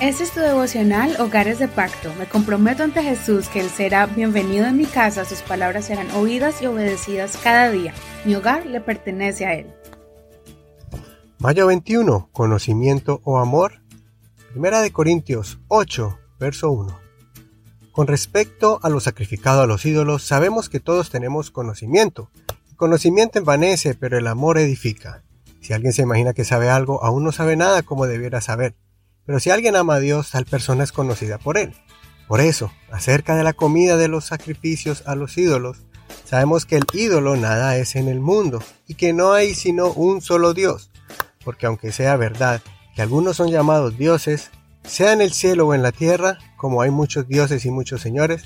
Este es tu devocional Hogares de Pacto. Me comprometo ante Jesús que Él será bienvenido en mi casa, sus palabras serán oídas y obedecidas cada día. Mi hogar le pertenece a Él. Mayo 21. Conocimiento o amor. Primera de Corintios 8, verso 1. Con respecto a lo sacrificado a los ídolos, sabemos que todos tenemos conocimiento. El conocimiento envanece, pero el amor edifica. Si alguien se imagina que sabe algo, aún no sabe nada como debiera saber. Pero si alguien ama a Dios, tal persona es conocida por Él. Por eso, acerca de la comida de los sacrificios a los ídolos, sabemos que el ídolo nada es en el mundo y que no hay sino un solo Dios. Porque aunque sea verdad que algunos son llamados dioses, sea en el cielo o en la tierra, como hay muchos dioses y muchos señores,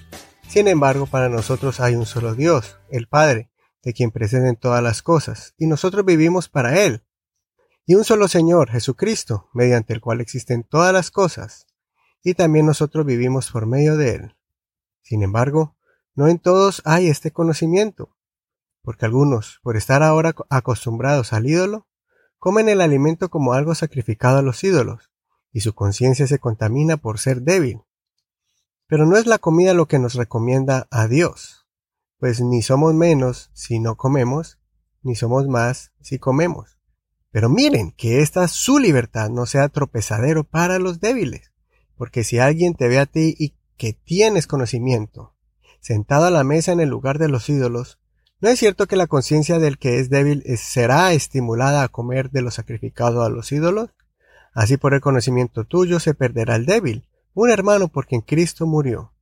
sin embargo para nosotros hay un solo Dios, el Padre, de quien preceden todas las cosas, y nosotros vivimos para Él, y un solo Señor, Jesucristo, mediante el cual existen todas las cosas, y también nosotros vivimos por medio de Él. Sin embargo, no en todos hay este conocimiento, porque algunos, por estar ahora acostumbrados al ídolo, comen el alimento como algo sacrificado a los ídolos, y su conciencia se contamina por ser débil. Pero no es la comida lo que nos recomienda a Dios, pues ni somos menos si no comemos, ni somos más si comemos. Pero miren que esta su libertad no sea tropezadero para los débiles, porque si alguien te ve a ti y que tienes conocimiento, sentado a la mesa en el lugar de los ídolos, ¿no es cierto que la conciencia del que es débil será estimulada a comer de lo sacrificado a los ídolos? Así por el conocimiento tuyo se perderá el débil, un hermano por quien Cristo murió.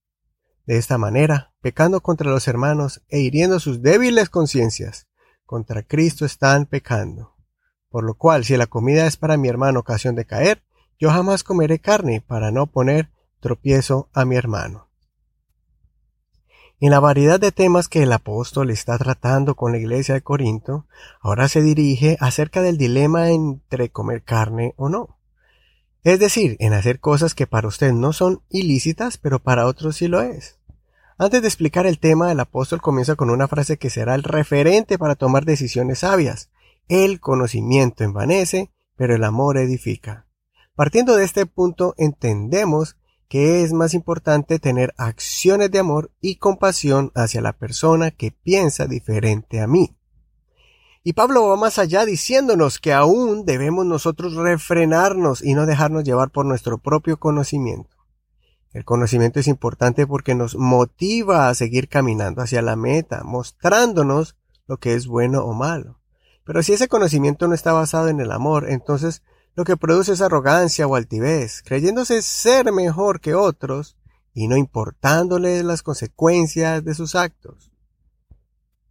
De esta manera, pecando contra los hermanos e hiriendo sus débiles conciencias, contra Cristo están pecando. Por lo cual, si la comida es para mi hermano ocasión de caer, yo jamás comeré carne para no poner tropiezo a mi hermano. En la variedad de temas que el apóstol está tratando con la iglesia de Corinto, ahora se dirige acerca del dilema entre comer carne o no. Es decir, en hacer cosas que para usted no son ilícitas, pero para otros sí lo es. Antes de explicar el tema, el apóstol comienza con una frase que será el referente para tomar decisiones sabias, el conocimiento envanece, pero el amor edifica. Partiendo de este punto entendemos que es más importante tener acciones de amor y compasión hacia la persona que piensa diferente a mí. Y Pablo va más allá diciéndonos que aún debemos nosotros refrenarnos y no dejarnos llevar por nuestro propio conocimiento. El conocimiento es importante porque nos motiva a seguir caminando hacia la meta, mostrándonos lo que es bueno o malo. Pero si ese conocimiento no está basado en el amor, entonces lo que produce es arrogancia o altivez, creyéndose ser mejor que otros y no importándole las consecuencias de sus actos.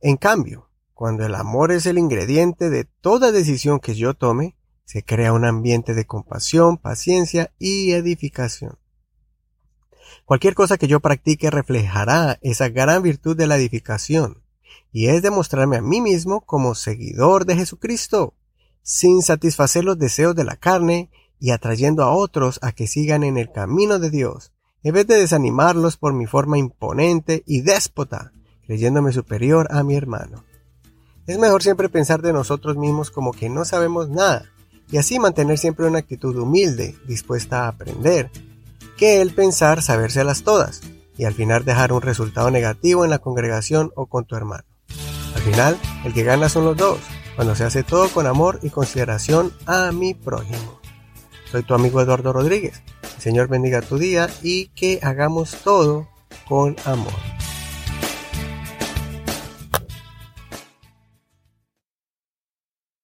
En cambio, cuando el amor es el ingrediente de toda decisión que yo tome, se crea un ambiente de compasión, paciencia y edificación. Cualquier cosa que yo practique reflejará esa gran virtud de la edificación, y es demostrarme a mí mismo como seguidor de Jesucristo, sin satisfacer los deseos de la carne y atrayendo a otros a que sigan en el camino de Dios, en vez de desanimarlos por mi forma imponente y déspota, creyéndome superior a mi hermano. Es mejor siempre pensar de nosotros mismos como que no sabemos nada, y así mantener siempre una actitud humilde, dispuesta a aprender, que el pensar sabérselas todas, y al final dejar un resultado negativo en la congregación o con tu hermano. Al final, el que gana son los dos, cuando se hace todo con amor y consideración a mi prójimo. Soy tu amigo Eduardo Rodríguez. El Señor bendiga tu día y que hagamos todo con amor.